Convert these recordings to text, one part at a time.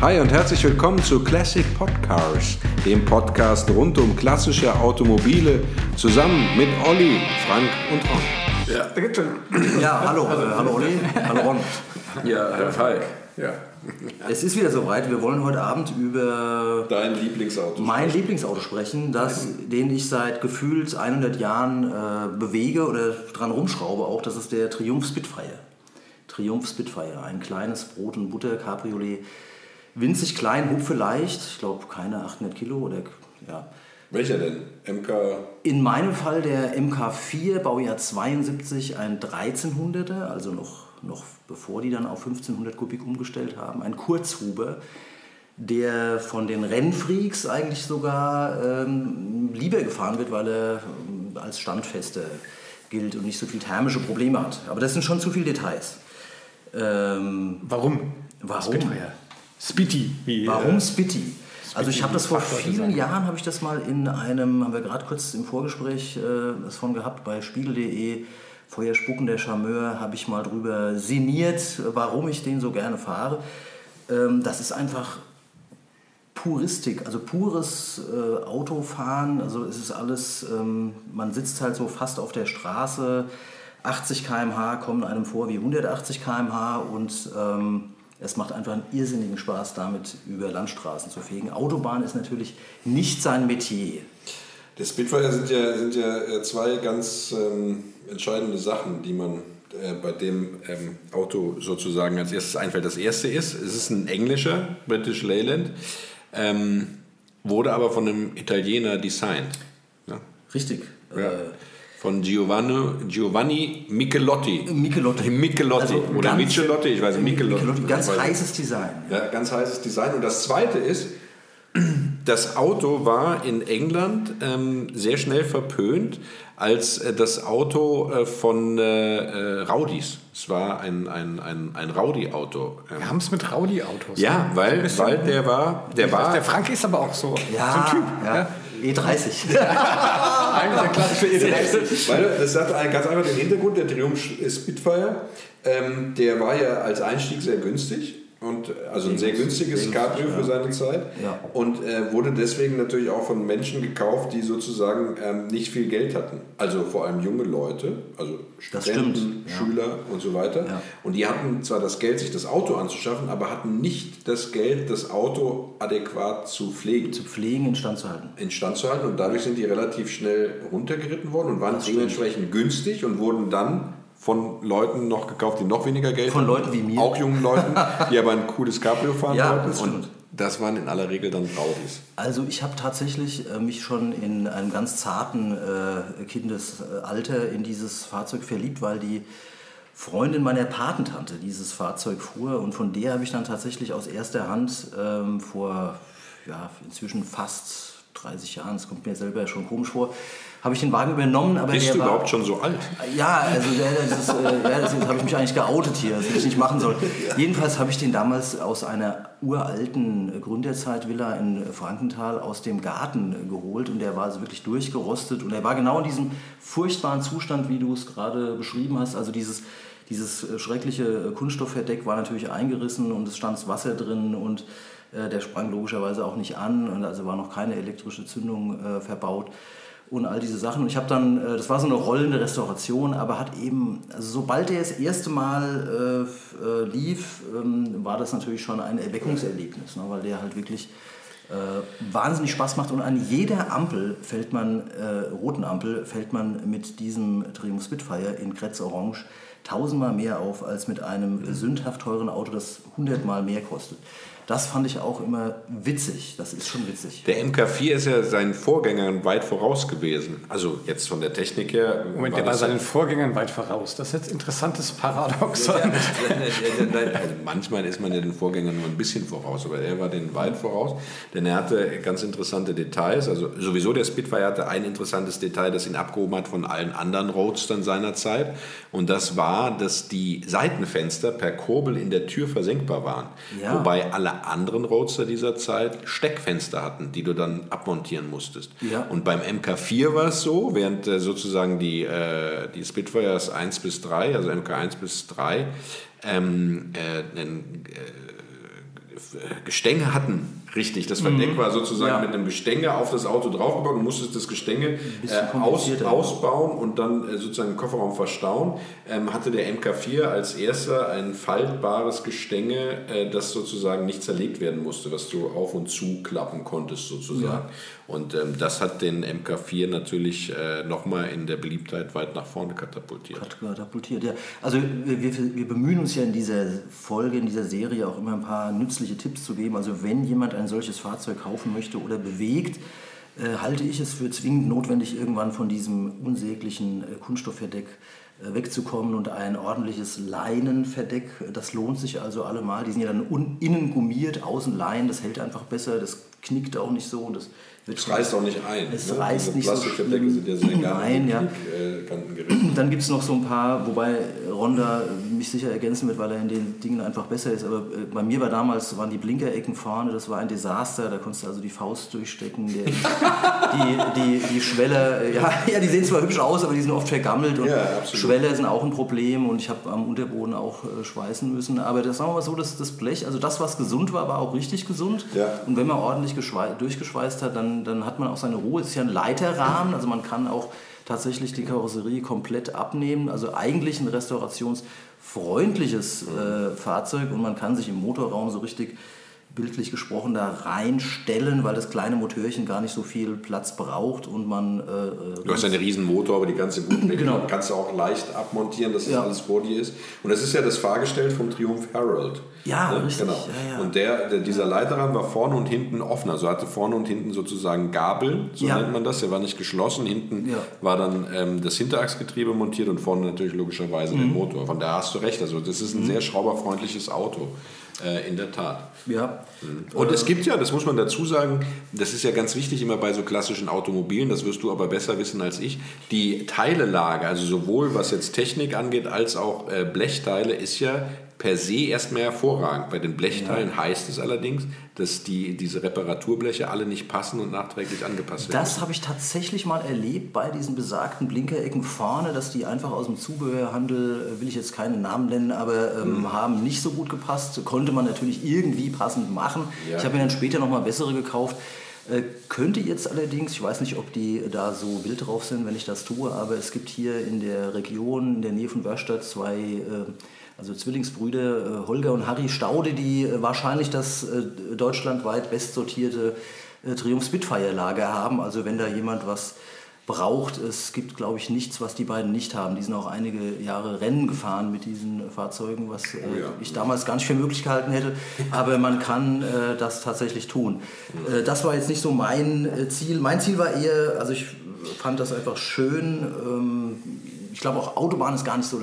Hi und herzlich willkommen zu Classic Podcars, dem Podcast rund um klassische Automobile, zusammen mit Olli, Frank und Ron. Ja, ja hallo, äh, hallo Olli, hallo Ron. Ja, äh, hi. Ja. Es ist wieder soweit. Wir wollen heute Abend über dein Lieblingsauto mein sprechen. Lieblingsauto sprechen, das, den ich seit gefühlt 100 Jahren äh, bewege oder dran rumschraube. Auch das ist der Triumph Spitfire. Triumph Spitfire, ein kleines Brot und Butter Cabriolet, winzig klein, hupfe leicht. Ich glaube keine 800 Kilo oder ja. Welcher denn? MK? In meinem Fall der MK4, Baujahr 72, ein 1300er, also noch, noch bevor die dann auf 1500 Kubik umgestellt haben, ein Kurzhuber, der von den Rennfreaks eigentlich sogar ähm, lieber gefahren wird, weil er ähm, als standfester gilt und nicht so viel thermische Probleme hat. Aber das sind schon zu viele Details. Ähm, warum? Warum? Spitty. Wie, warum äh, Spitty? Also ich habe das vor vielen. Jahren, habe ich das mal in einem, haben wir gerade kurz im Vorgespräch äh, das von gehabt, bei spiegel.de, Feuer spucken der Charmeur, habe ich mal drüber sinniert, warum ich den so gerne fahre. Ähm, das ist einfach Puristik, also pures äh, Autofahren, also es ist alles, ähm, man sitzt halt so fast auf der Straße, 80 km/h kommen einem vor wie 180 km/h und ähm, es macht einfach einen irrsinnigen Spaß, damit über Landstraßen zu fegen. Autobahn ist natürlich nicht sein Metier. Der Spitfire sind ja, sind ja äh, zwei ganz ähm, entscheidende Sachen, die man äh, bei dem ähm, Auto sozusagen als erstes einfällt. Das erste ist, es ist ein englischer, British Leyland, ähm, wurde aber von einem Italiener designt. Ja? Richtig. Ja. Äh, von Giovanni, Giovanni Michelotti. Michelotti. Michelotti. Also oder Michelotti, ich weiß nicht, Michelotti. Michelotti. Ganz heißes Design. Ja, ganz heißes Design. Und das zweite ist, das Auto war in England ähm, sehr schnell verpönt als äh, das Auto äh, von äh, äh Raudis. Es war ein, ein, ein, ein Rowdy-Auto. Ähm. Wir haben es mit Rowdy-Autos. Ja, ne? weil, weil der war... Der, war weiß, der Frank ist aber auch so, ja, so ein Typ. Ja. Ja. E30. Eigentlich der klassische E30. Weil das hat ganz einfach den Hintergrund, der Triumph Spitfire, ähm, der war ja als Einstieg sehr günstig und also ein sehr günstiges Cabrio für seine Zeit ja. und äh, wurde deswegen natürlich auch von Menschen gekauft, die sozusagen ähm, nicht viel Geld hatten. Also vor allem junge Leute, also Studenten, ja. Schüler und so weiter. Ja. Und die hatten zwar das Geld, sich das Auto anzuschaffen, aber hatten nicht das Geld, das Auto adäquat zu pflegen. Zu pflegen, instand zu halten. Instand zu halten und dadurch sind die relativ schnell runtergeritten worden und waren dementsprechend günstig und wurden dann von Leuten noch gekauft, die noch weniger Geld Von Leuten wie mir. Auch jungen Leuten, die aber ein cooles Cabrio fahren ja, wollten. Das und das waren in aller Regel dann Audis. Also ich habe tatsächlich äh, mich schon in einem ganz zarten äh, Kindesalter in dieses Fahrzeug verliebt, weil die Freundin meiner Patentante dieses Fahrzeug fuhr und von der habe ich dann tatsächlich aus erster Hand ähm, vor ja, inzwischen fast 30 Jahren, das kommt mir selber schon komisch vor, habe ich den Wagen übernommen. Aber Bist der du war, überhaupt schon so alt? Ja, also das, ist, äh, ja, das habe ich mich eigentlich geoutet hier, das hätte ich nicht machen sollen. Jedenfalls habe ich den damals aus einer uralten Gründerzeitvilla in Frankenthal aus dem Garten geholt und der war also wirklich durchgerostet und er war genau in diesem furchtbaren Zustand, wie du es gerade beschrieben hast. Also dieses dieses schreckliche Kunststoffverdeck war natürlich eingerissen und es stand Wasser drin und der sprang logischerweise auch nicht an also war noch keine elektrische Zündung äh, verbaut und all diese Sachen. Und ich habe dann, äh, das war so eine rollende Restauration, aber hat eben, also sobald der das erste Mal äh, äh, lief, ähm, war das natürlich schon ein Erweckungserlebnis, ne, weil der halt wirklich äh, wahnsinnig Spaß macht und an jeder Ampel fällt man, äh, roten Ampel, fällt man mit diesem Triumph Spitfire in Kretz Orange tausendmal mehr auf als mit einem sündhaft teuren Auto, das hundertmal mehr kostet. Das fand ich auch immer witzig. Das ist schon witzig. Der MK4 ist ja seinen Vorgängern weit voraus gewesen. Also jetzt von der Technik her. Moment, der war seinen Vorgängern weit voraus. Das ist jetzt ein interessantes Paradoxon. Ja, also manchmal ist man ja den Vorgängern nur ein bisschen voraus, aber er war den weit voraus, denn er hatte ganz interessante Details. Also sowieso der Spitfire hatte ein interessantes Detail, das ihn abgehoben hat von allen anderen Roadstern seiner Zeit. Und das war, dass die Seitenfenster per Kurbel in der Tür versenkbar waren. Ja. Wobei alle anderen Roadster dieser Zeit Steckfenster hatten, die du dann abmontieren musstest. Ja. Und beim MK4 war es so, während äh, sozusagen die, äh, die Spitfires 1 bis 3, also MK1 bis 3, ähm, äh, einen, Gestänge hatten, richtig. Das Verdeck war sozusagen Ja. mit einem Gestänge auf das Auto draufgebaut. Du musstest das Gestänge äh, aus, ausbauen und dann äh, sozusagen im Kofferraum verstauen. Ähm, hatte der MK4 als erster ein faltbares Gestänge, äh, das sozusagen nicht zerlegt werden musste, was du auf und zu klappen konntest sozusagen. Und ähm, das hat den MK4 natürlich äh, nochmal in der Beliebtheit weit nach vorne katapultiert. Katapultiert, ja. Also wir, wir, wir bemühen uns ja in dieser Folge, in dieser Serie auch immer ein paar nützliche Tipps zu geben. Also wenn jemand ein solches Fahrzeug kaufen möchte oder bewegt, äh, halte ich es für zwingend notwendig, irgendwann von diesem unsäglichen äh, Kunststoffverdeck äh, wegzukommen und ein ordentliches Leinenverdeck, das lohnt sich also allemal. Die sind ja dann innen gummiert, außen Leinen, das hält einfach besser, das knickt auch nicht so und das wird Es reißt auch nicht ein. Es ne? reißt Diese nicht so Plastikverdecke sind ja sehr gerne ein, ja. äh. Dann gibt es noch so ein paar, wobei Ronda mich sicher ergänzen wird, weil er in den Dingen einfach besser ist. Aber äh, bei mir war damals, waren die Blinkerecken vorne, das war ein Desaster. Da konntest du also die Faust durchstecken. Der, die, die, die Schweller, äh, ja, ja, die sehen zwar hübsch aus, aber die sind oft vergammelt. Und Ja. Schweller sind auch ein Problem und ich habe am Unterboden auch äh, schweißen müssen. Aber das sagen wir mal so, dass das Blech, also das, was gesund war, war auch richtig gesund. Ja. Und wenn man ordentlich geschwei- durchgeschweißt hat, dann, dann hat man auch seine Ruhe. Es ist ja ein Leiterrahmen, also man kann auch tatsächlich die Karosserie komplett abnehmen. Also eigentlich ein restaurationsfreundliches äh, Fahrzeug und man kann sich im Motorraum so richtig bildlich gesprochen da reinstellen, weil das kleine Motörchen gar nicht so viel Platz braucht und man äh, Du hast einen riesen Motor, aber die ganze gute Genau. kannst du auch leicht abmontieren, dass das Ja. alles vor dir ist. Und das ist ja das Fahrgestell vom Triumph Herald. Ja, richtig, Genau. ja, ja. Und der, der, dieser Leiterrahmen war vorne und hinten offen. Also hatte vorne und hinten sozusagen Gabel, so nennt man das. Der war nicht geschlossen. Hinten war dann ähm, das Hinterachsgetriebe montiert und vorne natürlich logischerweise Mhm. der Motor. Von daher hast du recht. Also das ist ein sehr schrauberfreundliches Auto. Äh, in der Tat. ja, Und es gibt ja, das muss man dazu sagen, das ist ja ganz wichtig immer bei so klassischen Automobilen, das wirst du aber besser wissen als ich, die Teilelage, also sowohl was jetzt Technik angeht als auch äh, Blechteile, ist ja per se erstmal hervorragend. Bei den Blechteilen heißt es allerdings, dass die, diese Reparaturbleche alle nicht passen und nachträglich angepasst werden. Das habe ich tatsächlich mal erlebt bei diesen besagten Blinkerecken vorne, dass die einfach aus dem Zubehörhandel, äh, will ich jetzt keinen Namen nennen, aber ähm, Mhm. haben nicht so gut gepasst. Konnte man natürlich irgendwie passend machen. Ja. Ich habe mir dann später nochmal bessere gekauft. Äh, könnte jetzt allerdings, ich weiß nicht, ob die da so wild drauf sind, wenn ich das tue, aber es gibt hier in der Region, in der Nähe von Wörstadt, zwei äh, also Zwillingsbrüder äh, Holger und Harry Staude, die wahrscheinlich das deutschlandweit bestsortierte Triumph Spitfire-Lager haben. Also wenn da jemand was braucht, es gibt, glaube ich, nichts, was die beiden nicht haben. Die sind auch einige Jahre Rennen gefahren mit diesen Fahrzeugen, was äh, Oh ja. ich damals gar nicht für möglich gehalten hätte. Aber man kann äh, das tatsächlich tun. Äh, das war jetzt nicht so mein äh, Ziel. Mein Ziel war eher, also ich fand das einfach schön. Ähm, ich glaube auch Autobahn ist gar nicht so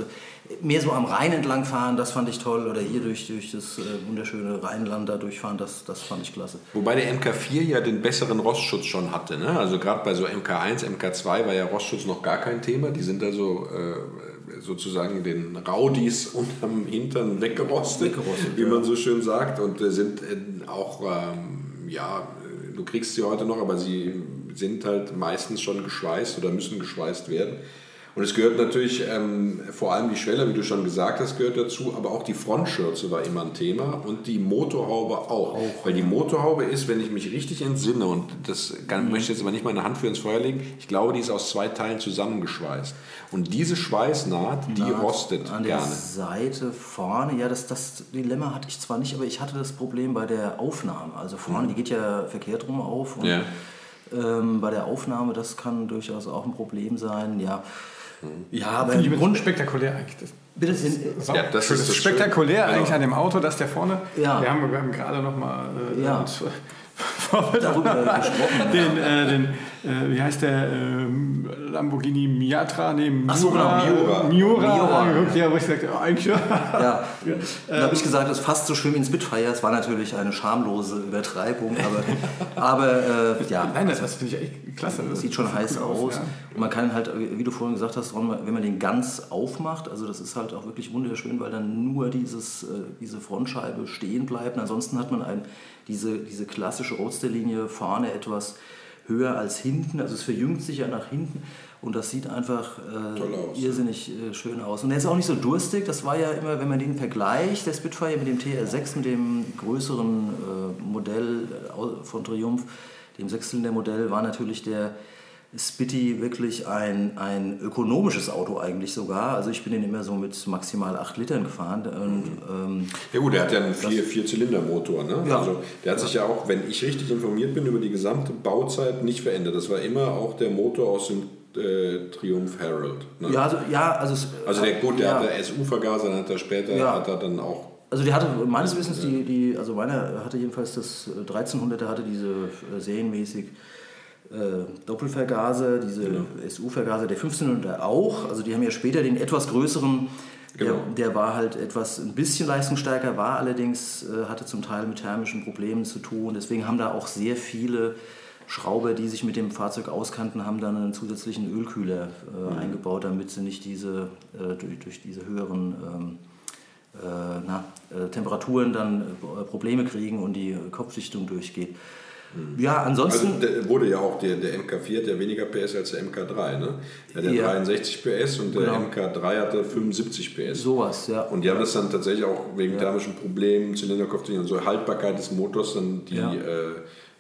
mehr so am Rhein entlang fahren, das fand ich toll. Oder hier durch, durch das äh, wunderschöne Rheinland da durchfahren, das, das fand ich klasse. Wobei der MK4 ja den besseren Rostschutz schon hatte. Ne? Also gerade bei so MK1, MK2 war ja Rostschutz noch gar kein Thema. Die sind also äh, sozusagen den Raudis unterm Hintern weggerostet, Weggerostet, wie ja. man so schön sagt. Und äh, sind äh, auch, ähm, ja, du kriegst sie heute noch, aber sie sind halt meistens schon geschweißt oder müssen geschweißt werden. Und es gehört natürlich ähm, vor allem die Schwelle, wie du schon gesagt hast, gehört dazu, aber auch die Frontschürze war immer ein Thema und die Motorhaube auch. Weil die Motorhaube ist, wenn ich mich richtig entsinne, und das kann, möchte ich jetzt aber nicht meine Hand für ins Feuer legen, ich glaube, die ist aus zwei Teilen zusammengeschweißt. Und diese Schweißnaht, die Naht rostet An der gerne. Seite vorne, ja, das, das Dilemma hatte ich zwar nicht, aber ich hatte das Problem bei der Aufnahme. Also vorne, die geht ja verkehrt rum auf. Und, Ja. ähm, bei der Aufnahme, das kann durchaus auch ein Problem sein. Ja, ja aber Finde im Grund, spektakulär eigentlich. Das, bitte in, so, Ja, das schön. ist das spektakulär Schöne. eigentlich Genau. an dem Auto, dass der vorne. Ja. Wir haben, wir haben gerade noch mal äh, Ja. Vorbereitet. darüber gesprochen. den, äh, den äh, wie heißt der ähm, Lamborghini Miatra, nee, Miura, Ach so, genau, Miura. Miura, Miura, angeguckt, ja, wo ich sagte, oh, eigentlich ja. Da habe ich gesagt, das ist fast so schlimm wie ein Spitfire. Es war natürlich eine schamlose Übertreibung, aber, aber äh, ja, Nein, das, das finde ich echt klasse. Das sieht schon heiß gut aus. ja. Und man kann halt, wie du vorhin gesagt hast, wenn man den ganz aufmacht, also das ist halt auch wirklich wunderschön, weil dann nur dieses, äh, diese Frontscheibe stehen bleibt. Und ansonsten hat man ein, diese, diese klassische Roadster-Linie vorne etwas höher als hinten, also es verjüngt sich ja nach hinten Und das sieht einfach äh, irrsinnig äh, schön aus. Und er ist auch nicht so durstig. Das war ja immer, wenn man den vergleicht, der Spitfire mit dem TR6, mit dem größeren äh, Modell äh, von Triumph, dem Sechszylinder-Modell, war natürlich der Spitty wirklich ein, ein ökonomisches Auto eigentlich sogar. Also ich bin den immer so mit maximal 8 Litern gefahren. Und, ähm, ja gut, der hat ja einen Vier-Zylinder-Motor. Ne? Ja. Also der hat sich ja auch, wenn ich richtig informiert bin, über die gesamte Bauzeit nicht verändert. Das war immer auch der Motor aus dem äh, Triumph Herald. Ne? Ja, also, ja, also, also der, gut, der ja. hatte SU-Vergaser, dann hat er später ja. hat er dann auch also der hatte meines Wissens die, die also meiner hatte jedenfalls das 1300er äh, hatte diese äh, serienmäßig Doppelvergaser, diese genau. SU-Vergaser der 1500 auch. Also die haben ja später den etwas größeren, genau. der, der, war halt etwas ein bisschen leistungsstärker, war allerdings, äh, hatte zum Teil mit thermischen Problemen zu tun. Deswegen haben da auch sehr viele Schrauber, die sich mit dem Fahrzeug auskannten, haben dann einen zusätzlichen Ölkühler äh, mhm. eingebaut, damit sie nicht diese, äh, durch, durch, diese höheren ähm, äh, na, äh, Temperaturen dann Probleme kriegen und die Kopfdichtung durchgeht. Ja, ansonsten. Also der wurde ja auch, der, der MK4 hat ja weniger PS als der MK3, ne? Der hat ja. 63 PS und der genau. MK3 hatte 75 PS. Sowas, ja. Und die haben das dann tatsächlich auch wegen ja. thermischen Problemen, Zylinderkopf und so Haltbarkeit des Motors dann die. Ja. Äh,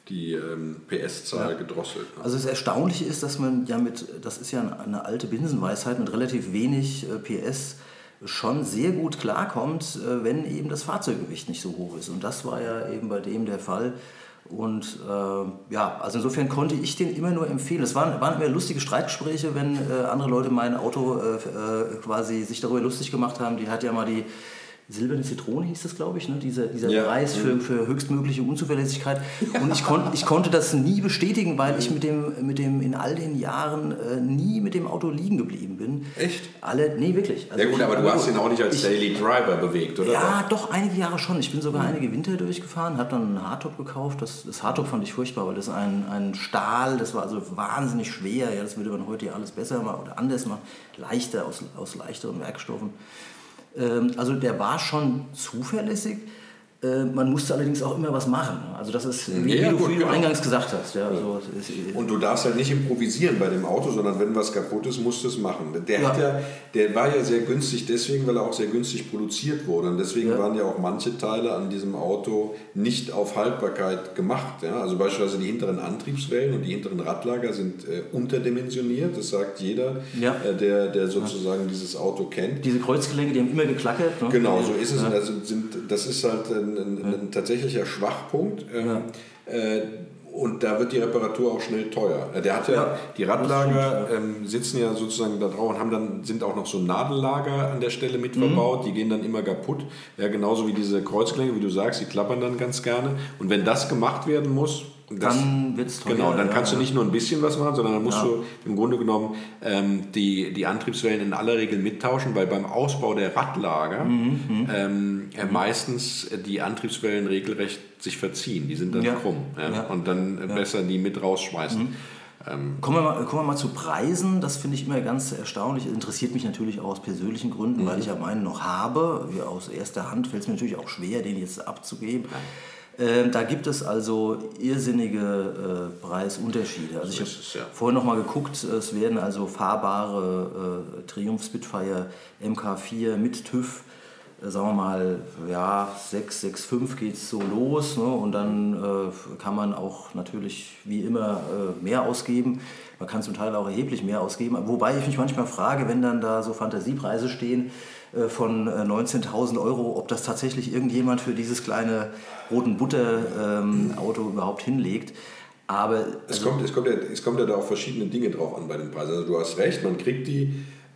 die ähm, PS-Zahl ja. gedrosselt. Ne? Also das Erstaunliche ist, dass man ja mit, das ist ja eine alte Binsenweisheit, mit relativ wenig äh, PS schon sehr gut klarkommt, äh, wenn eben das Fahrzeuggewicht nicht so hoch ist. Und das war ja eben bei dem der Fall. Und äh, ja, also insofern konnte ich den immer nur empfehlen. Es waren, waren immer lustige Streitgespräche, wenn äh, andere Leute mein Auto äh, äh quasi sich darüber lustig gemacht haben. Die hat ja mal die silberne Zitrone hieß das, glaube ich, ne? dieser, dieser ja. Preis für, für höchstmögliche Unzuverlässigkeit. Und ich, kon, ich konnte das nie bestätigen, weil ich mit dem, mit dem in all den Jahren äh, nie mit dem Auto liegen geblieben bin. Echt? Alle, nee, wirklich. Also ja gut, aber du hast ihn auch nicht als ich, Daily Driver bewegt, oder? Ja, doch, einige Jahre schon. Ich bin sogar mhm. einige Winter durchgefahren, habe dann einen Hardtop gekauft. Das, das Hardtop fand ich furchtbar, weil das ein, ein Stahl, das war also wahnsinnig schwer. Ja, das würde man heute ja alles besser machen oder anders machen. Leichter, aus, aus leichteren Werkstoffen. Ähm, also der war schon zuverlässig. Äh, man musste allerdings auch immer was machen. Also das ist, wie, ja, wie, gut, du, genau. eingangs gesagt hast. Ja, also und du darfst halt nicht improvisieren bei dem Auto, sondern wenn was kaputt ist, musst du es machen. Der, ja. Hat ja, der war ja sehr günstig deswegen, weil er auch sehr günstig produziert wurde. Und deswegen waren ja auch manche Teile an diesem Auto nicht auf Haltbarkeit gemacht. Ja? Also beispielsweise die hinteren Antriebswellen und die hinteren Radlager sind äh, unterdimensioniert. Das sagt jeder, äh, der, der sozusagen dieses Auto kennt. Diese Kreuzgelenke, die haben immer geklackert. Ne? Genau, so ist es. Also sind, das ist halt ein ein, ein, ein tatsächlicher Schwachpunkt. Ähm, äh, und da wird die Reparatur auch schnell teuer. Der hat ja, ja die Radlager ähm, sitzen ja sozusagen da drauf und haben dann, sind auch noch so Nadellager an der Stelle mit mhm. verbaut, die gehen dann immer kaputt. Ja, genauso wie diese Kreuzklänge, wie du sagst, die klappern dann ganz gerne. Und wenn das gemacht werden muss, das, dann wird es teuer. Genau, dann kannst ja, du nicht nur ein bisschen was machen, sondern dann musst ja. du im Grunde genommen ähm, die, die Antriebswellen in aller Regel mittauschen, weil beim Ausbau der Radlager mhm, mhm. ähm, äh, meistens die Antriebswellen regelrecht sich verziehen. Die sind dann ja. krumm. Und dann besser die mit rausschmeißen. Mhm. Ähm, kommen, wir mal, kommen wir mal zu Preisen. Das finde ich immer ganz erstaunlich. Interessiert mich natürlich auch aus persönlichen Gründen, mhm. weil ich ja meinen noch habe. Aus erster Hand fällt es mir natürlich auch schwer, den jetzt abzugeben. Ja. Ähm, da gibt es also irrsinnige äh, Preisunterschiede. Also ich habe ja. vorhin noch mal geguckt, es werden also fahrbare äh, Triumph Spitfire MK4 mit TÜV, äh, sagen wir mal, ja, 6, 6, 5 geht es so los ne? und dann kann man auch natürlich wie immer mehr ausgeben. Man kann zum Teil auch erheblich mehr ausgeben, wobei ich mich manchmal frage, wenn dann da so Fantasiepreise stehen, von 19.000 Euro, ob das tatsächlich irgendjemand für dieses kleine roten Butter-Auto ähm, überhaupt hinlegt. Aber es, also kommt, es, kommt ja, es kommt ja da auch verschiedene Dinge drauf an bei den Preisen. Also du hast recht, man kriegt die,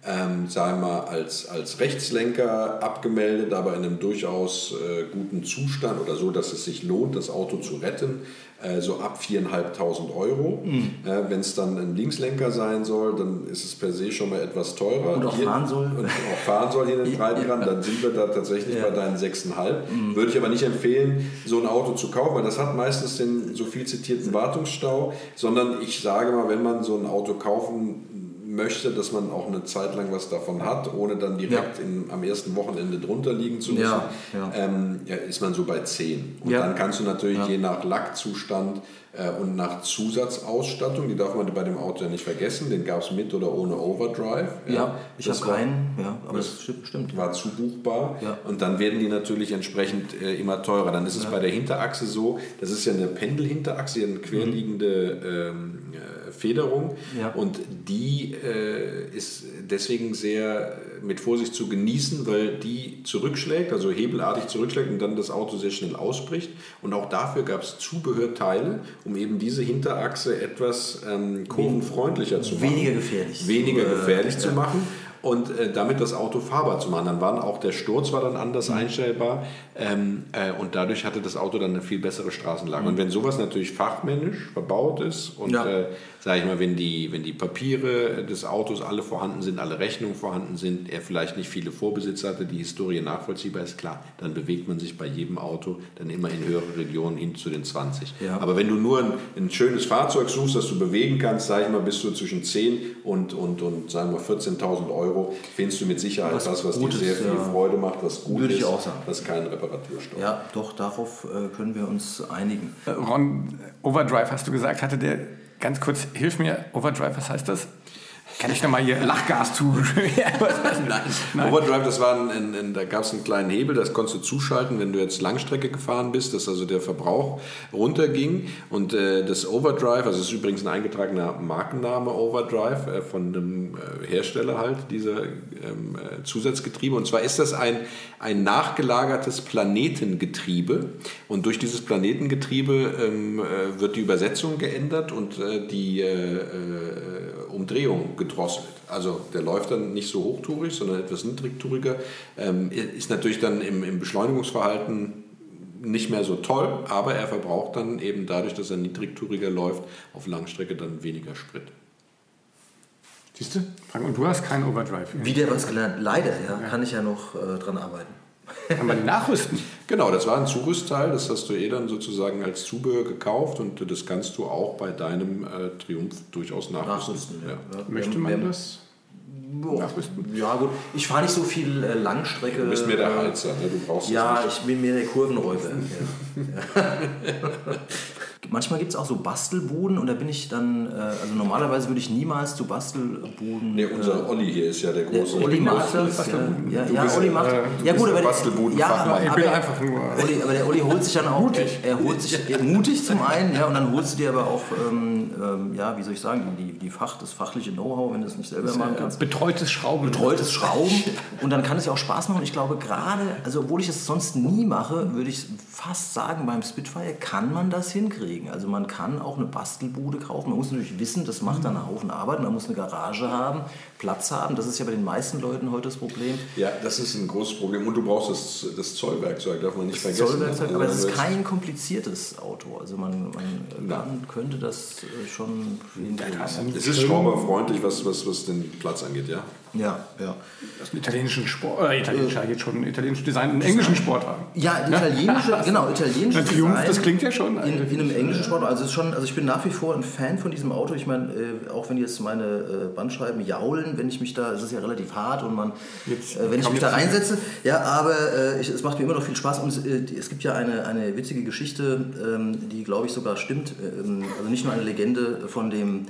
ähm, sagen wir mal, als, als Rechtslenker abgemeldet, aber in einem durchaus äh, guten Zustand oder so, dass es sich lohnt, das Auto zu retten äh, so ab 4.500 Euro. Mhm. Äh, Wenn es dann ein Linkslenker sein soll, dann ist es per se schon mal etwas teurer. Und auch hier, fahren soll. Und auch fahren soll hier in den Breitenrand, ja. dann sind wir da tatsächlich ja. bei deinen 6,5. Mhm. Würde ich aber nicht empfehlen, so ein Auto zu kaufen, weil das hat meistens den so viel zitierten Wartungsstau, sondern ich sage mal, wenn man so ein Auto kaufen möchte, dass man auch eine Zeit lang was davon hat, ohne dann direkt ja. in, am ersten Wochenende drunter liegen zu müssen, ja, ja. Ähm, ist man so bei 10. Und dann kannst du natürlich je nach Lackzustand äh, und nach Zusatzausstattung, die darf man bei dem Auto ja nicht vergessen, den gab es mit oder ohne Overdrive. Ja, ich habe keinen, ja, aber das, stimmt. War zubuchbar ja. und dann werden die natürlich entsprechend äh, immer teurer. Dann ist es bei der Hinterachse so, das ist ja eine Pendelhinterachse, eine querliegende ähm, äh, Federung ja. und die äh, ist deswegen sehr mit Vorsicht zu genießen, weil die zurückschlägt, also hebelartig zurückschlägt und dann das Auto sehr schnell ausbricht. Und auch dafür gab es Zubehörteile, um eben diese Hinterachse etwas ähm, kurvenfreundlicher zu machen. Weniger gefährlich. Weniger gefährlich äh, zu machen und äh, damit das Auto fahrbar zu machen. Dann waren auch der Sturz war dann anders mhm. einstellbar ähm, äh, und dadurch hatte das Auto dann eine viel bessere Straßenlage. Mhm. Und wenn sowas natürlich fachmännisch verbaut ist und ja. äh, sage ich mal, wenn die, wenn die Papiere des Autos alle vorhanden sind, alle Rechnungen vorhanden sind, er vielleicht nicht viele Vorbesitzer hatte, die Historie nachvollziehbar ist, klar, dann bewegt man sich bei jedem Auto dann immer in höhere Regionen hin zu den 20. Ja. Aber wenn du nur ein, ein, schönes Fahrzeug suchst, das du bewegen kannst, sage ich mal, bist du zwischen 10 und, und, und sagen wir 14.000 Euro, findest du mit Sicherheit was das, was Gutes, dir sehr viel ja. Freude macht, was gut Würde ist, ich auch sagen. was kein Reparaturstoff. Ja, doch, darauf äh, können wir uns einigen. Ron, Overdrive hast du gesagt, hatte der Ganz kurz, hilf mir, Overdrive, was heißt das? Kann ich nochmal hier Lachgas zu? Nein. Nein. Overdrive, das war ein, ein, da gab es einen kleinen Hebel, das konntest du zuschalten, wenn du jetzt Langstrecke gefahren bist, dass also der Verbrauch runterging. Und äh, das Overdrive, also es ist übrigens ein eingetragener Markenname Overdrive äh, von einem äh, Hersteller halt, dieser ähm, äh, Zusatzgetriebe. Und zwar ist das ein, ein nachgelagertes Planetengetriebe. Und durch dieses Planetengetriebe ähm, äh, wird die Übersetzung geändert und äh, die Umdrehung gedrosselt. Also der läuft dann nicht so hochtourig, sondern etwas niedrigtouriger. Ähm, ist natürlich dann im, im Beschleunigungsverhalten nicht mehr so toll, aber er verbraucht dann eben dadurch, dass er niedrigtouriger läuft, auf Langstrecke dann weniger Sprit. Siehst du? Und du hast keinen Overdrive. Wieder was gelernt. Leider, ja, ja. kann ich ja noch äh, dran arbeiten. Kann man nachrüsten? genau, das war ein Zurüstteil, das hast du eh dann sozusagen als Zubehör gekauft und das kannst du auch bei deinem äh, Triumph durchaus nachrüsten. nachrüsten ja. Ja. Möchte man das? Nachrüsten? Ja, gut. Ich fahre nicht so viel äh, Langstrecke. Du bist mehr der Heizer, ne? du brauchst Ja, ich bin mehr der Kurvenräuber. ja. Manchmal gibt es auch so Bastelbuden und da bin ich dann, äh, also normalerweise würde ich niemals zu Bastelbuden. Nee, unser äh, Olli hier ist ja der große. Der Olli macht das. Ja, ja, ja Olli macht. Äh, ja, gut, aber Bastelbuden ja, aber, ich bin einfach nur. Olli, aber der Olli holt sich dann auch. mutig. Er, holt sich mutig zum einen, ja, und dann holst du dir aber auch, ähm, ähm, ja, wie soll ich sagen, die, die Fach, das fachliche Know-how, wenn du es nicht selber machen kannst. Betreutes Schrauben. Betreutes Schrauben. Und dann kann es ja auch Spaß machen. Und ich glaube, gerade, also obwohl ich es sonst nie mache, würde ich fast sagen, beim Spitfire kann man das hinkriegen kriegen. Also man kann auch eine Bastelbude kaufen. Man muss natürlich wissen, das macht dann einen Haufen Arbeit. Man muss eine Garage haben, Platz haben. Das ist ja bei den meisten Leuten heute das Problem. Ja, das ist ein großes Problem. Und du brauchst das, das Zollwerkzeug, darf man nicht das vergessen. Zollwerkzeug, aber das ist kein kompliziertes Auto. Also man, man könnte das Es ist schrauberfreundlich, was, was, was den Platz angeht, ja. Ja, ja. Das ein italienischen Sport, äh, italienischer, äh, jetzt schon italienisch Design, einen englischen Sportwagen. Ja, italienische, ja? genau, italienische Triumph, Design. das klingt ja schon. In, in einem englischen Sport, also, ist schon, also ich bin nach wie vor ein Fan von diesem Auto. Ich meine, äh, auch wenn jetzt meine äh, Bandscheiben jaulen, wenn ich mich da, es ist ja relativ hart und man, jetzt, äh, wenn ich mich da reinsetze, ja, aber äh, ich, es macht mir immer noch viel Spaß und es, es gibt ja eine, eine witzige Geschichte, ähm, die glaube ich sogar stimmt, ähm, also nicht nur eine Legende von dem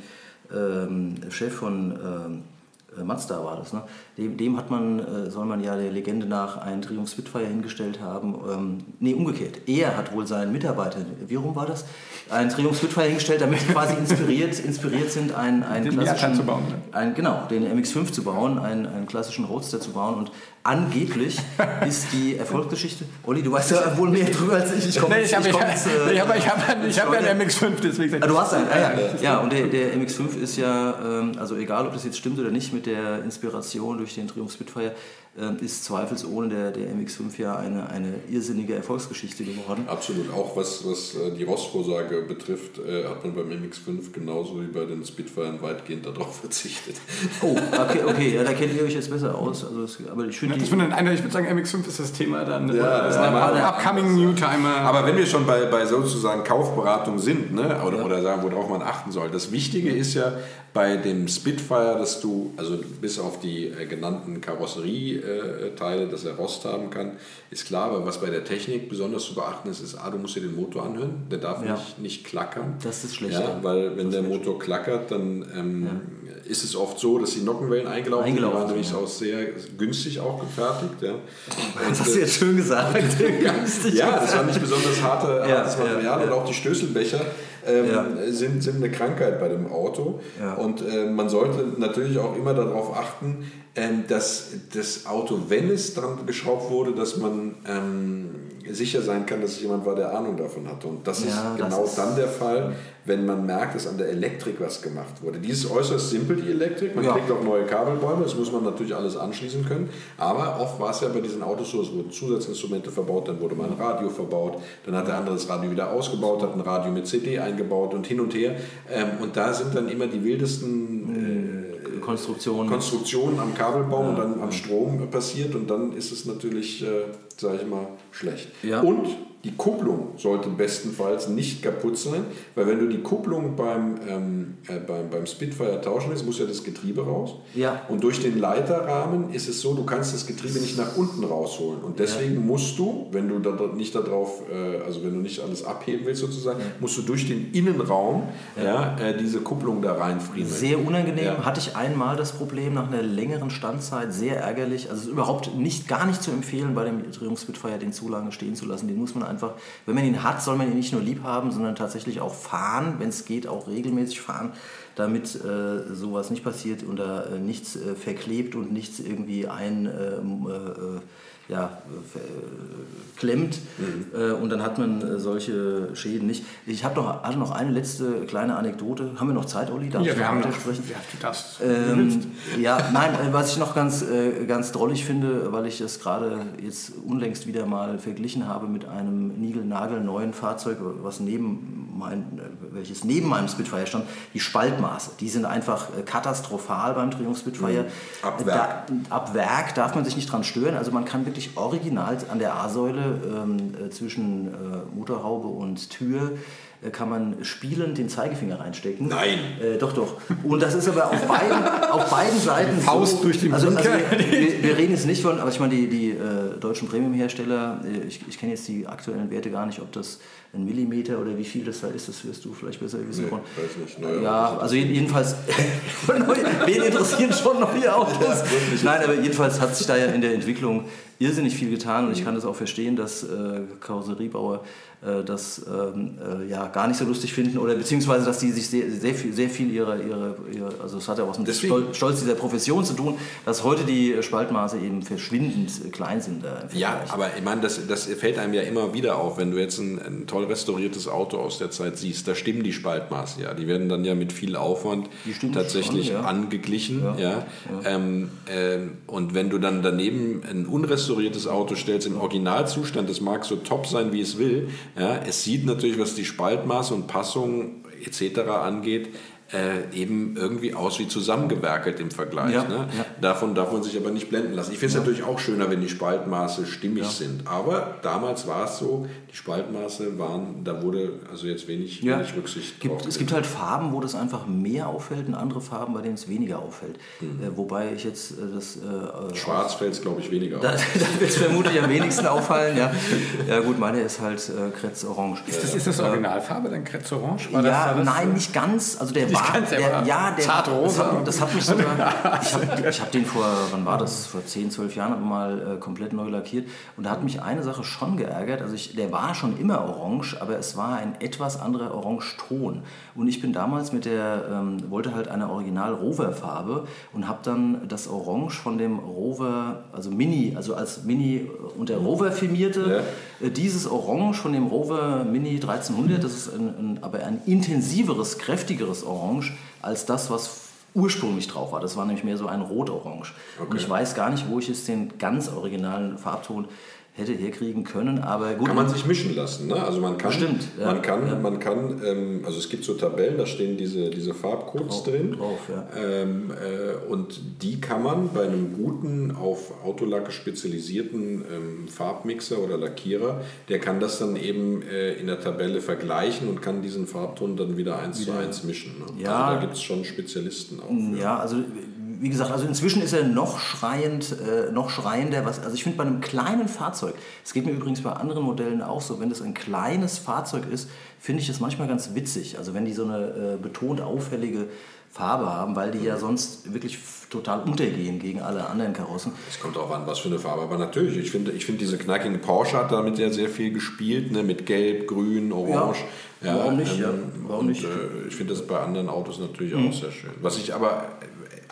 ähm, Chef von ähm, äh, Mazda war das, ne? Dem, dem, hat man, äh, soll man ja der Legende nach einen Triumph Spitfire hingestellt haben. Ähm, nee, umgekehrt. Er hat wohl seinen Mitarbeitern, wie rum war das? Einen Triumph Spitfire hingestellt, damit quasi inspiriert, inspiriert sind, einen, einen den klassischen... zu bauen. Ne? Ein, genau, den MX-5 zu bauen, einen, einen klassischen Roadster zu bauen und angeblich ist die Erfolgsgeschichte. Olli, du weißt ja wohl mehr drüber als ich. Ich, komm, nee, ich habe ich, äh, ich hab, ich hab, ich hab ja einen MX5, deswegen. Ah, du hast einen, ah, ja. ja. und der, der MX5 ist ja, ähm, also egal ob das jetzt stimmt oder nicht mit der Inspiration durch den Triumph Spitfire, ist zweifelsohne der, der MX5 ja eine, eine irrsinnige Erfolgsgeschichte geworden. Absolut. Auch was, was äh, die Rostvorsorge betrifft, äh, hat man beim MX5 genauso wie bei den Spitfire weitgehend darauf verzichtet. Oh, okay, okay. Ja, da kennt ihr euch jetzt besser aus. Also aber ich die- wird dann einer, ich würde sagen, MX5 ist das Thema dann. Ja, das ist ja, ein aber- upcoming Newtimer. Aber wenn wir schon bei, bei sozusagen Kaufberatung sind, ne, oder, oder sagen, worauf man achten soll, das Wichtige ist ja bei dem Spitfire, dass du, also bis auf die äh, genannten Karosserieteile, dass er Rost haben kann, ist klar, aber was bei der Technik besonders zu beachten ist, ist, A, du musst dir den Motor anhören, der darf Ja. nicht, nicht klackern. Das ist schlecht, Ja, ja. weil wenn der Motor klackert, dann ähm, ist es oft so, dass die Nockenwellen eingelaufen, sind. Die Eingelaufen waren nämlich ja. auch sehr günstig auch gefertigt. Ja. das hast äh, du jetzt schön gesagt. Ja, das war nicht besonders harte, Ja, hartes Material ja, ja. und auch die Stößelbecher ähm, Ja. sind, sind eine Krankheit bei dem Auto. Ja. Und äh, man sollte natürlich auch immer darauf achten, ähm, dass das Auto, wenn es dran geschraubt wurde, dass man ähm, sicher sein kann, dass es jemand war, der Ahnung davon hatte. Und das Ja, ist das genau ist- dann der Fall, wenn man merkt, dass an der Elektrik was gemacht wurde. Die ist äußerst simpel, die Elektrik. Man Ja. kriegt auch neue Kabelbäume, das muss man natürlich alles anschließen können. Aber oft war es ja bei diesen Autos so, es wurden Zusatzinstrumente verbaut, dann wurde mal ein Radio verbaut, dann hat der andere das Radio wieder ausgebaut, hat ein Radio mit CD eingebaut und hin und her. Ähm, und da sind dann immer die wildesten äh, Konstruktion. Konstruktionen am Kabelbaum und dann am Strom passiert und dann ist es natürlich, äh, sage ich mal, schlecht. Ja. Und die Kupplung sollte bestenfalls nicht kaputt sein, weil wenn du die Kupplung beim, ähm, äh, beim, beim Spitfire tauschen willst, muss ja das Getriebe raus. Ja. Und durch den Leiterrahmen ist es so, du kannst das Getriebe nicht nach unten rausholen. Und deswegen musst du, wenn du da nicht darauf, äh, also wenn du nicht alles abheben willst sozusagen, musst du durch den Innenraum ja. äh, diese Kupplung da reinfriemeln. Sehr unangenehm. Ja. Hatte ich einmal das Problem nach einer längeren Standzeit, sehr ärgerlich. Also überhaupt nicht, gar nicht zu empfehlen, bei dem Triumph Spitfire den zu lange stehen zu lassen. Den muss man einfach, wenn man ihn hat, soll man ihn nicht nur lieb haben, sondern tatsächlich auch fahren, wenn es geht, auch regelmäßig fahren, damit äh, sowas nicht passiert und da äh, nichts äh, verklebt und nichts irgendwie ein ähm, äh, äh, ja, äh, klemmt äh, und dann hat man äh, solche Schäden nicht. Ich habe noch, hatte noch eine letzte kleine Anekdote. Haben wir noch Zeit, Olli? Darf ja, ich wir haben noch. weitersprechen? Ja, du darfst. Ähm, ja, nein, was ich noch ganz, ganz drollig finde, weil ich das gerade jetzt unlängst wieder mal verglichen habe mit einem niegelnagelneuen Fahrzeug, was neben mein, welches neben meinem Spitfire stand, die Spaltmaße. Die sind einfach katastrophal beim Triumph Spitfire. Mhm. Ab Werk. Da, ab Werk darf man sich nicht dran stören. Also man kann wirklich original an der A-Säule ähm, äh, zwischen äh, Motorhaube und Tür äh, kann man spielend den Zeigefinger reinstecken. Nein. Äh, doch, doch. Und das ist aber auf beiden, auf beiden Seiten Faust so, durch den also, also wir, wir reden jetzt nicht von, aber ich meine, die, die äh, deutschen Premium-Hersteller, ich, ich kenne jetzt die aktuellen Werte gar nicht, ob das ein Millimeter oder wie viel das da ist, das wirst du vielleicht besser wissen. Nee, Ron. weiß nicht. Neue ja, also jedenfalls, wen interessieren schon neue Autos? Nein, aber jedenfalls hat sich da ja in der Entwicklung irrsinnig viel getan und ich kann das auch verstehen, dass äh, Karosseriebauer das ähm, äh, ja, gar nicht so lustig finden oder beziehungsweise, dass die sich sehr, sehr viel, sehr viel ihre, ihre, ihre, also es hat ja was mit Deswegen- Stol- Stolz dieser Profession zu tun, dass heute die Spaltmaße eben verschwindend äh, klein sind. Äh, Ja, aber ich meine, das, das fällt einem ja immer wieder auf, wenn du jetzt ein, ein toll restauriertes Auto aus der Zeit siehst. Da stimmen die Spaltmaße ja. Die werden dann ja mit viel Aufwand tatsächlich schon, ja. angeglichen. Ja. Ja, Ähm, ähm, und wenn du dann daneben ein unrestauriertes Auto stellst im Originalzustand, das mag so top sein, wie es will, ja, es sieht natürlich, was die Spaltmaße und Passung etc. angeht, äh, eben irgendwie aus wie zusammengewerkelt im Vergleich. Ja, ne? ja. Davon darf man sich aber nicht blenden lassen. Ich finde es natürlich auch schöner, wenn die Spaltmaße stimmig sind. Aber damals war es so, die Spaltmaße waren, da wurde also jetzt wenig, Ja. wenig Rücksicht Gibt, drauf es gibt halt Farben, wo das einfach mehr auffällt und andere Farben, bei denen es weniger auffällt. Äh, wobei ich jetzt äh, das... Äh, äh, Schwarz fällt es, glaube ich, weniger auf. da wird es vermutlich am wenigsten auffallen. Ja, ja gut, meine ist halt äh, Kretz Orange. Ist das, ist das Originalfarbe, dann Kretz Orange? War das- ja, war das, nein, nicht ganz. Also der war, der war ja, der, zart das rosa. hat, das hat mich sogar, ich habe hab den vor, wann war das, vor 10, 12 Jahren mal äh, komplett neu lackiert. Und da hat mich eine Sache schon geärgert, also ich, der war schon immer orange, aber es war ein etwas anderer Orangeton. Und ich bin damals mit der, ähm, wollte halt eine Original Rover Farbe und habe dann das Orange von dem Rover, also Mini, also als Mini unter Rover firmierte, äh, dieses Orange von dem Rover Mini 1300, das ist ein, ein, aber ein intensiveres, kräftigeres Orange als das, was ursprünglich drauf war. Das war nämlich mehr so ein Rot-Orange. Und Okay. ich weiß gar nicht, wo ich jetzt den ganz originalen Farbton hätte herkriegen können, aber gut. Kann man sich mischen lassen, ne? Also man kann, Bestimmt, ja. man kann, Ja. man kann, ähm, also es gibt so Tabellen, da stehen diese, diese Farbcodes Drauf- drin. drauf, ja. ähm, äh, und die kann man bei einem guten, auf Autolacke spezialisierten ähm, Farbmixer oder Lackierer, der kann das dann eben äh, in der Tabelle vergleichen und kann diesen Farbton dann wieder eins zu eins mischen. Ne? Ja. Also da gibt es schon Spezialisten auch. für. Ja, also wie gesagt, also inzwischen ist er noch schreiend, äh, noch schreiender. Was, also ich finde bei einem kleinen Fahrzeug, es geht mir übrigens bei anderen Modellen auch so, wenn das ein kleines Fahrzeug ist, finde ich das manchmal ganz witzig. Also wenn die so eine äh, betont auffällige Farbe haben, weil die ja sonst wirklich total untergehen gegen alle anderen Karossen. Es kommt auch an, was für eine Farbe. Aber natürlich, ich finde, ich finde diese knackigen Porsche hat damit ja sehr viel gespielt, ne? mit Gelb, Grün, Orange. ähm, warum nicht, ja. Warum und, nicht? Mhm. Äh, ich finde das bei anderen Autos natürlich auch sehr schön. Was ich aber,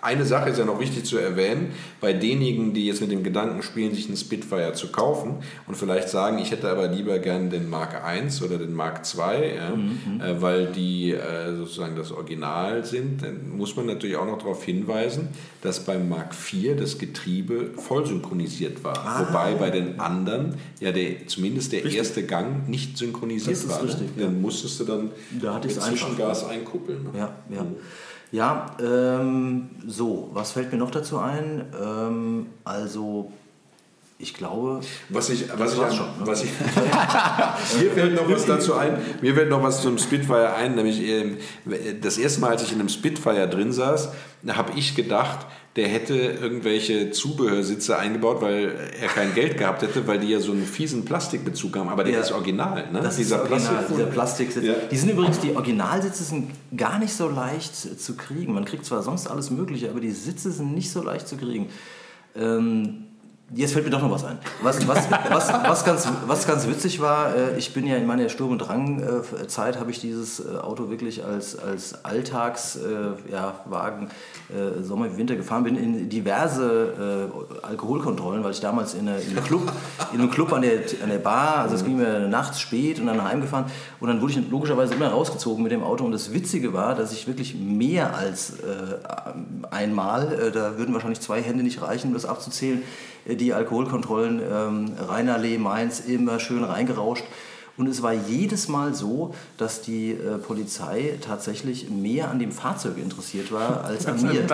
eine Sache ist ja noch wichtig zu erwähnen, bei denjenigen, die jetzt mit dem Gedanken spielen, sich einen Spitfire zu kaufen und vielleicht sagen, ich hätte aber lieber gern den Mark I oder den Mark II, ja, Mhm, äh, weil die äh, sozusagen das Original sind, dann muss man natürlich auch noch darauf hinweisen, dass beim Mark IV das Getriebe voll synchronisiert war. Ah. Wobei bei den anderen ja der, zumindest der erste Gang nicht synchronisiert Das ist war. ne? richtig, Dann musstest du dann Da hatte mit. Zwischengas einkuppeln. Ne? Ja, ja. Ja, ähm, so, was fällt mir noch dazu ein? Ähm, also, ich glaube, Was ich, was ich, an- schon, ne? was ich mir fällt noch was dazu ein. Mir fällt noch was zum Spitfire ein, nämlich ähm, das erste Mal, als ich in einem Spitfire drin saß, habe ich gedacht, der hätte irgendwelche Zubehörsitze eingebaut, weil er kein Geld gehabt hätte, weil die ja so einen fiesen Plastikbezug haben. Aber der Ja. ist original, ne? Das Dieser ist original, Plastiksitz. dieser Plastiksitz. Ja. Die sind übrigens, die Originalsitze sind gar nicht so leicht zu kriegen. Man kriegt zwar sonst alles Mögliche, aber die Sitze sind nicht so leicht zu kriegen. Ähm, jetzt fällt mir doch noch was ein. Was, was, was, was, ganz, was ganz witzig war, äh, ich bin ja in meiner Sturm- und Drang-Zeit, habe ich dieses äh, Auto wirklich als, als Alltagswagen ja, Wagen, äh, Sommer wie Winter gefahren, bin in diverse Alkoholkontrollen, weil ich damals in, einem Club, in einem Club an der, an der Bar, also es ging mir nachts spät und dann heimgefahren und dann wurde ich logischerweise immer rausgezogen mit dem Auto. Und das Witzige war, dass ich wirklich mehr als einmal, da würden wahrscheinlich zwei Hände nicht reichen, um das abzuzählen, äh, die Alkoholkontrollen ähm, Rheinallee, Mainz immer schön reingerauscht. Und es war jedes Mal so, dass die äh, Polizei tatsächlich mehr an dem Fahrzeug interessiert war als an mir.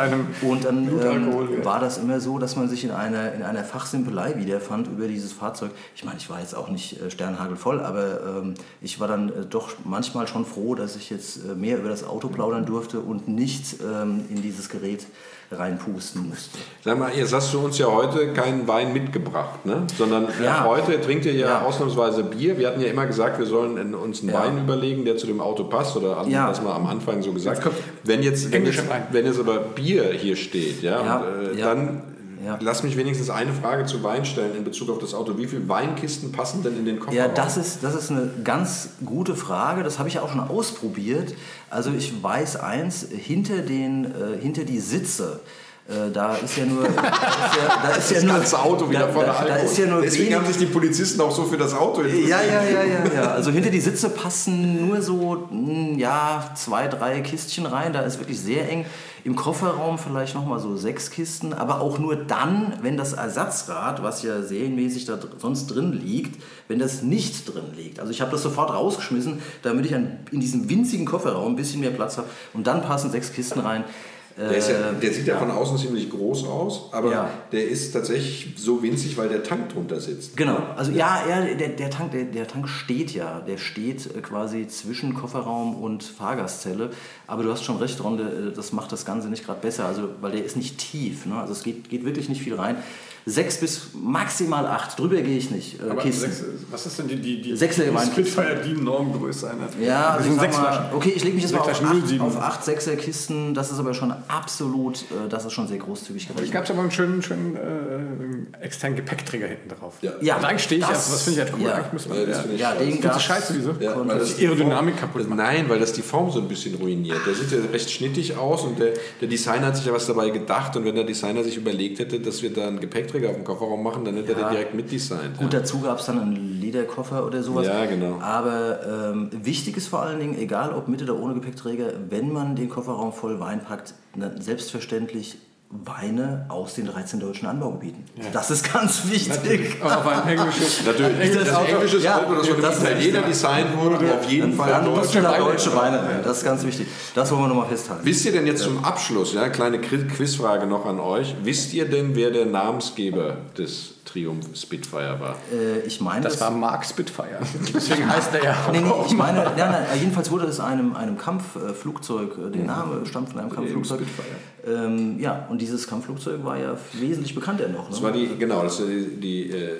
Und dann ähm, war das immer so, dass man sich in einer, in einer Fachsimpelei wiederfand über dieses Fahrzeug. Ich meine, ich war jetzt auch nicht äh, sternhagelvoll, aber ähm, ich war dann äh, doch manchmal schon froh, dass ich jetzt äh, mehr über das Auto plaudern durfte und nicht ähm, in dieses Gerät reinpusten musste. Sag mal, jetzt hast du uns ja heute keinen Wein mitgebracht, ne? sondern äh, Ja. heute trinkt ihr ja, Ja. ausnahmsweise Bier. Wir hatten ja immer gesagt, wir sollen uns einen Ja. Wein überlegen, der zu dem Auto passt oder hatten Ja. das mal am Anfang so gesagt. Jetzt Wenn jetzt, wenn, jetzt, wenn jetzt aber Bier hier steht, ja, und, äh, ja. dann Ja. lass mich wenigstens eine Frage zu Wein stellen in Bezug auf das Auto. Wie viele Weinkisten passen denn in den Kofferraum? Ja, das ist, das ist eine ganz gute Frage. Das habe ich ja auch schon ausprobiert. Also ich weiß eins, hinter, den, äh, hinter die Sitze, äh, da ist ja nur... Da ist ja, da ist ja das nur, ganze Auto wieder da, voller da, ist ja nur Deswegen wenig, haben sich die Polizisten auch so für das Auto interessiert. ja, ja, ja, ja, ja. Also hinter die Sitze passen nur so, mh, ja, zwei, drei Kistchen rein. Da ist wirklich sehr eng. Im Kofferraum vielleicht nochmal so sechs Kisten, aber auch nur dann, wenn das Ersatzrad, was ja serienmäßig da dr- sonst drin liegt, wenn das nicht drin liegt. Also ich habe das sofort rausgeschmissen, damit ich in diesem winzigen Kofferraum ein bisschen mehr Platz habe. Und dann passen sechs Kisten rein. Der, ja, Äh, der sieht ja, von außen ziemlich groß aus, aber Ja. der ist tatsächlich so winzig, weil der Tank drunter sitzt. Genau, also ja, ja der, der, Tank, der, der Tank steht ja, der steht äh, quasi zwischen Kofferraum und Fahrgastzelle. Aber du hast schon recht, Ron, der, das macht das Ganze nicht gerade besser, also, weil der ist nicht tief. Ne? Also es geht, geht wirklich nicht viel rein. Sechs bis maximal acht, drüber gehe ich nicht. Äh, Aber Kisten. sechs, was ist denn die, die, die, Sechser die. Spitfire, die Normgröße einer? Ja, das also sind ich sechs mal, Flaschen. okay, ich lege mich jetzt mal auf acht, 07. auf acht Sechserkisten. Das ist aber schon absolut, äh, das ist schon sehr großzügig Ich gerechnet. gab es aber einen schönen, schönen äh, externen Gepäckträger hinten drauf. Ja. Ja, also eigentlich stehe ich, das- also das finde ich halt cool. ja. Eigentlich muss man, Ja, das ja, ich Ja, scheiße. den gab's- scheiße, wieso? Ja, weil Das die Aerodynamik kaputt macht. Nein, weil das die Form so ein bisschen ruiniert. Der sieht ja recht schnittig aus und der, der Designer hat sich ja was dabei gedacht und wenn der Designer sich überlegt hätte, dass wir da einen Gepäckträger auf dem Kofferraum machen, dann hätte er den direkt mitdesignt. Gut, dazu gab es dann einen Lederkoffer oder sowas. Ja, genau. Aber ähm, wichtig ist vor allen Dingen, egal ob mit oder ohne Gepäckträger, wenn man den Kofferraum voll Wein packt, dann selbstverständlich Weine aus den 13 deutschen Anbaugebieten. Das ist ganz wichtig. Aber auf ein englisches, Natürlich, englisches das Auto. englisches Ja, Auto, das von das einem ist Italiener wichtig. designt wurde, wo auf jeden Fall Dann deutsche Weine deutsche Weine rein. Das ist ganz wichtig. Das wollen wir nochmal festhalten. Wisst ihr denn jetzt zum Abschluss, ja, kleine Qui- Quizfrage noch an euch, wisst ihr denn, wer der Namensgeber des Triumph Spitfire war? Äh, ich meine, Das war Mark Spitfire. Deswegen heißt er ja auch. Nee, nee, ich meine, ja, nein, jedenfalls wurde es einem, einem Kampfflugzeug, äh, der Name stammt von einem Kampfflugzeug. Ähm, ja, und dieses Kampfflugzeug war ja wesentlich bekannter noch. Ne? Das war die, genau, das ist die, die äh,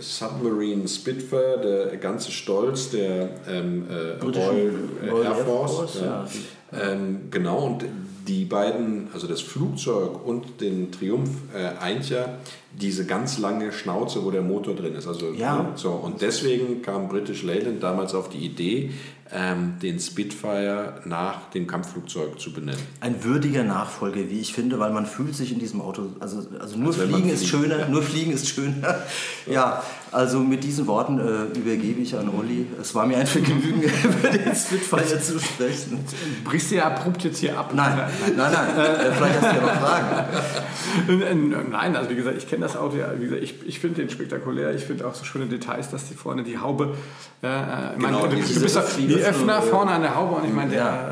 Submarine Spitfire, der ganze Stolz der ähm, äh, Royal, Royal Air Air Force. Force, ja. Ähm, genau, und die beiden, also das Flugzeug und den Triumph, äh, eint ja diese ganz lange Schnauze, wo der Motor drin ist. Also, Ja. ne, so, und deswegen kam British Leyland damals auf die Idee, ähm, den Spitfire nach dem Kampfflugzeug zu benennen. Ein würdiger Nachfolger, wie ich finde, weil man fühlt sich in diesem Auto, also, also nur Als wenn man Fliegen ist fliegt, schöner, ja. nur Fliegen ist schöner. ja, also mit diesen Worten äh, übergebe ich an Olli. Es war mir ein Vergnügen, über den Spitfire zu sprechen. Brichst du ja abrupt jetzt hier ab. Nein, nein, nein. Äh, vielleicht hast du ja noch Fragen. Nein, also wie gesagt, ich kenne das Auto ja. Wie gesagt, ich, ich finde den spektakulär. Ich finde auch so schöne Details, dass die vorne die Haube. Äh, äh, Genau, meine, du, du bist die äh, Öffner vorne an der Haube und ich meine, der. Ja.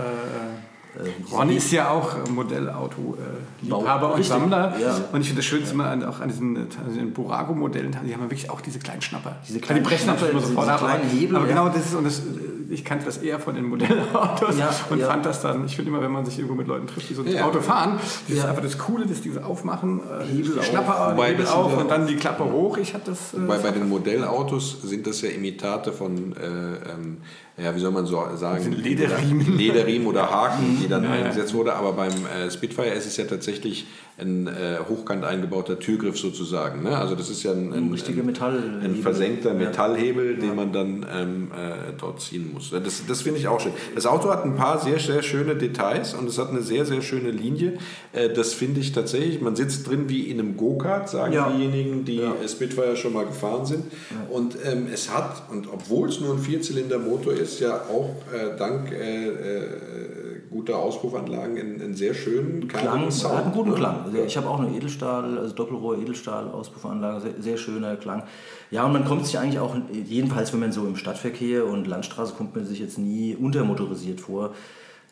Äh, Ronny ist ja auch Modellauto-Liebhaber und Richtig, Sammler. ja. Und ich finde das Schönste immer an, auch an diesen, an diesen Burago-Modellen, die haben ja wirklich auch diese kleinen Schnapper. Diese Ja, kleinen die brechen natürlich immer diese sofort ab. kleinen aber- Hebel, aber ja. genau das ist, und das, ich kannte das eher von den Modellautos Ja, und ja. fand das dann, ich finde immer, wenn man sich irgendwo mit Leuten trifft, die so ein Ja. Auto fahren, das ist Ja. einfach das Coole, dass diese aufmachen, äh, Hebel die auf. Schnapper, Wobei, Hebel auf ja und dann die Klappe hoch. Ich hatte das. Äh, Wobei bei den Modellautos sind das ja Imitate von, äh, ähm, ja, wie soll man so sagen? Lederriemen. Lederriemen oder Haken, die dann eingesetzt wurde. Aber beim äh, Spitfire ist es ja tatsächlich ein äh, hochkant eingebauter Türgriff sozusagen. Ne? Also das ist ja ein, ein, ein, Metallhebel. ein versenkter Ja. Metallhebel, den man dann ähm, äh, dort ziehen muss. Das, das finde ich auch schön. Das Auto hat ein paar sehr, sehr schöne Details und es hat eine sehr, sehr schöne Linie. Äh, das finde ich tatsächlich, man sitzt drin wie in einem Go-Kart, sagen Ja. diejenigen, die Spitfire schon mal gefahren sind. Und ähm, es hat, und obwohl es nur ein Vierzylinder-Motor ist, ja auch äh, dank äh, äh, guter Auspuffanlagen einen, einen sehr schönen Klang, kargen hat einen guten ne? Klang. Also ich habe auch eine Edelstahl, also Doppelrohr Edelstahl Auspuffanlage, sehr, sehr schöner Klang. Ja, und man kommt sich eigentlich auch, jedenfalls wenn man so im Stadtverkehr und Landstraße kommt man sich jetzt nie untermotorisiert vor.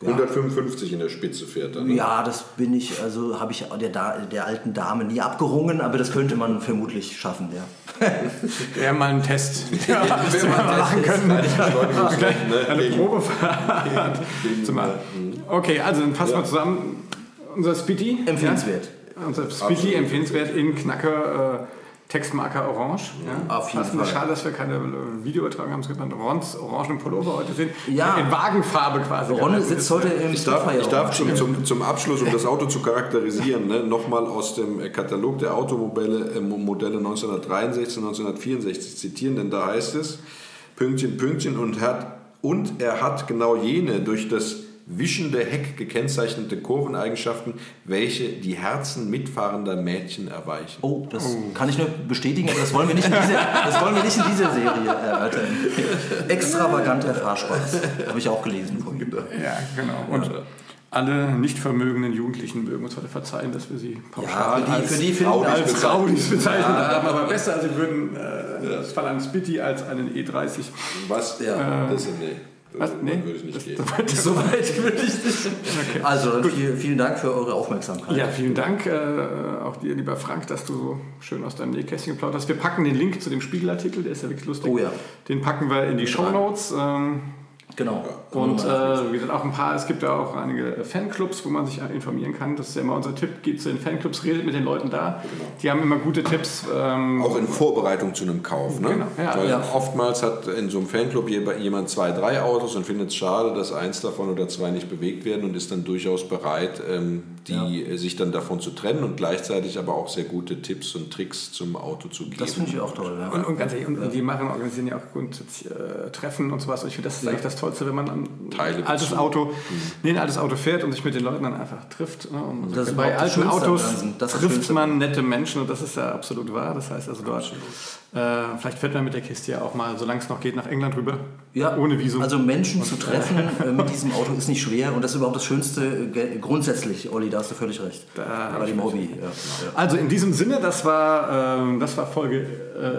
Ja, 155 in der Spitze fährt er. Ne? ja, das bin ich, also habe ich der, der alten Dame nie abgerungen, aber das könnte man vermutlich schaffen, ja. Wäre mal ein Test. Ja, das wir mal machen können. Eine ne? Probefahrt zu machen. Okay, also dann fassen wir zusammen. Unser Spitty. Empfehlenswert. Ja, unser Spitty empfehlenswert in Knacker äh, Textmarker Orange. Ja. Auf jeden. Fall. Schade, dass wir keine Videoübertragung haben. Es gibt einen Rons orangenen Pullover heute sehen. Ja. In Wagenfarbe quasi. Ronne Das sitzt ist, heute im Ich darf, ich darf zum, zum, zum Abschluss, um das Auto zu charakterisieren, ne, nochmal aus dem äh, Katalog der Automodelle äh, Modelle 1963 und 1964 zitieren, denn da heißt es, Pünktchen, Pünktchen, und, hat, und er hat genau jene durch das wischende Heck gekennzeichnete Kurveneigenschaften, welche die Herzen mitfahrender Mädchen erweichen. Oh, das kann ich nur bestätigen, aber das wollen wir nicht in dieser, das wollen wir nicht in dieser Serie erörtern. Extravaganter Fahrspaß. Habe ich auch gelesen vorhin. Ja, genau. Und alle nicht vermögenden Jugendlichen mögen uns heute verzeihen, dass wir sie pauschal Ja, für die- als, für die finden als als- Raudis bezeichnet haben, aber besser, also wir würden äh, das Fall an Spitty als einen E30. Was? Ja, das ist nee. Was? Nee? würde ich nicht Das- gehen. So weit würde ich nicht. Also, dann viel, vielen Dank für eure Aufmerksamkeit. Ja, vielen Dank äh, auch dir, lieber Frank, dass du so schön aus deinem Nähkästchen geplaudert hast. Wir packen den Link zu dem Spiegelartikel, der ist ja wirklich lustig. Oh ja. Den packen wir in die Show Notes. Ähm, Genau. und äh, wie gesagt, auch ein paar, es gibt ja auch einige Fanclubs, wo man sich informieren kann. Das ist ja immer unser Tipp. Geht zu den Fanclubs, redet mit den Leuten da. Die haben immer gute Tipps. Ähm, Auch in Vorbereitung zu einem Kauf. Ne? Genau, ja. Weil Ja. oftmals hat in so einem Fanclub jemand zwei, drei Autos und findet es schade, dass eins davon oder zwei nicht bewegt werden und ist dann durchaus bereit, ähm, die ja. sich dann davon zu trennen und gleichzeitig aber auch sehr gute Tipps und Tricks zum Auto zu geben. Das finde ich auch toll. Ja. Und, und, ganz ehrlich, und, und, die machen, organisieren ja auch grundsätzlich äh, Treffen und sowas. Ich finde, das ist ja. eigentlich das Tollste, wenn man ein Teile altes Auto, mhm. nee, ein altes Auto fährt und sich mit den Leuten dann einfach trifft. Ne? Und das bei alten Autos trifft man nette Menschen und das ist ja absolut wahr. Das heißt also dort, äh, vielleicht fährt man mit der Kiste ja auch mal, solange es noch geht, nach England rüber. Ja, ohne Visum. Also Menschen und, zu treffen äh, mit diesem Auto ist nicht schwer und das ist überhaupt das Schönste äh, grundsätzlich, Olli, da hast du völlig recht. Da bei dem Hobby. Ja. Also in diesem Sinne, das war, äh, das war Folge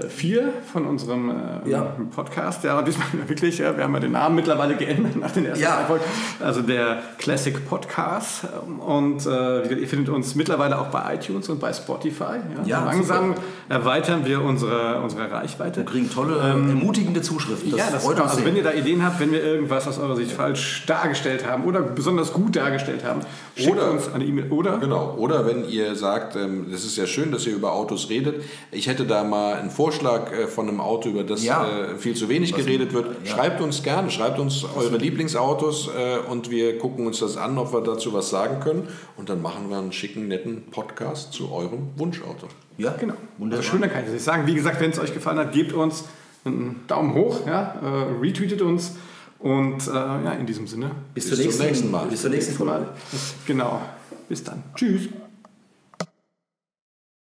4 äh, von unserem äh, ja. Podcast. Ja, diesmal wirklich, ja, wir haben ja den Namen mittlerweile geändert nach den ersten ja. Folgen. Also der Classic Podcast. Und äh, ihr findet uns mittlerweile auch bei iTunes und bei Spotify. Ja, ja langsam super. erweitern wir unsere, unsere Reichweite. Wir kriegen tolle, ähm, ermutigende Zuschriften. Das ja, das freut uns. Also wenn ihr da Ideen habt, wenn wir irgendwas aus eurer Sicht falsch dargestellt haben oder besonders gut dargestellt haben, schickt oder, uns eine E-Mail. Oder? Genau. Oder wenn ihr sagt, ähm, das ist ja schön, dass ihr über Autos redet. Ich hätte da mal ein Vorschlag äh, von einem Auto, über das ja. äh, viel zu wenig Was geredet wird. Ja. Schreibt uns gerne, schreibt uns eure Lieblingsautos äh, und wir gucken uns das an, ob wir dazu was sagen können. Und dann machen wir einen schicken, netten Podcast zu eurem Wunschauto. Ja, genau. Wunderbar. Also schöner kann ich nicht sagen. Wie gesagt, wenn es euch gefallen hat, gebt uns einen Daumen hoch, ja, retweetet uns und ja, in diesem Sinne. Bis, bis zum nächsten Mal. Bis zur nächsten Mal. Genau. Bis dann. Tschüss.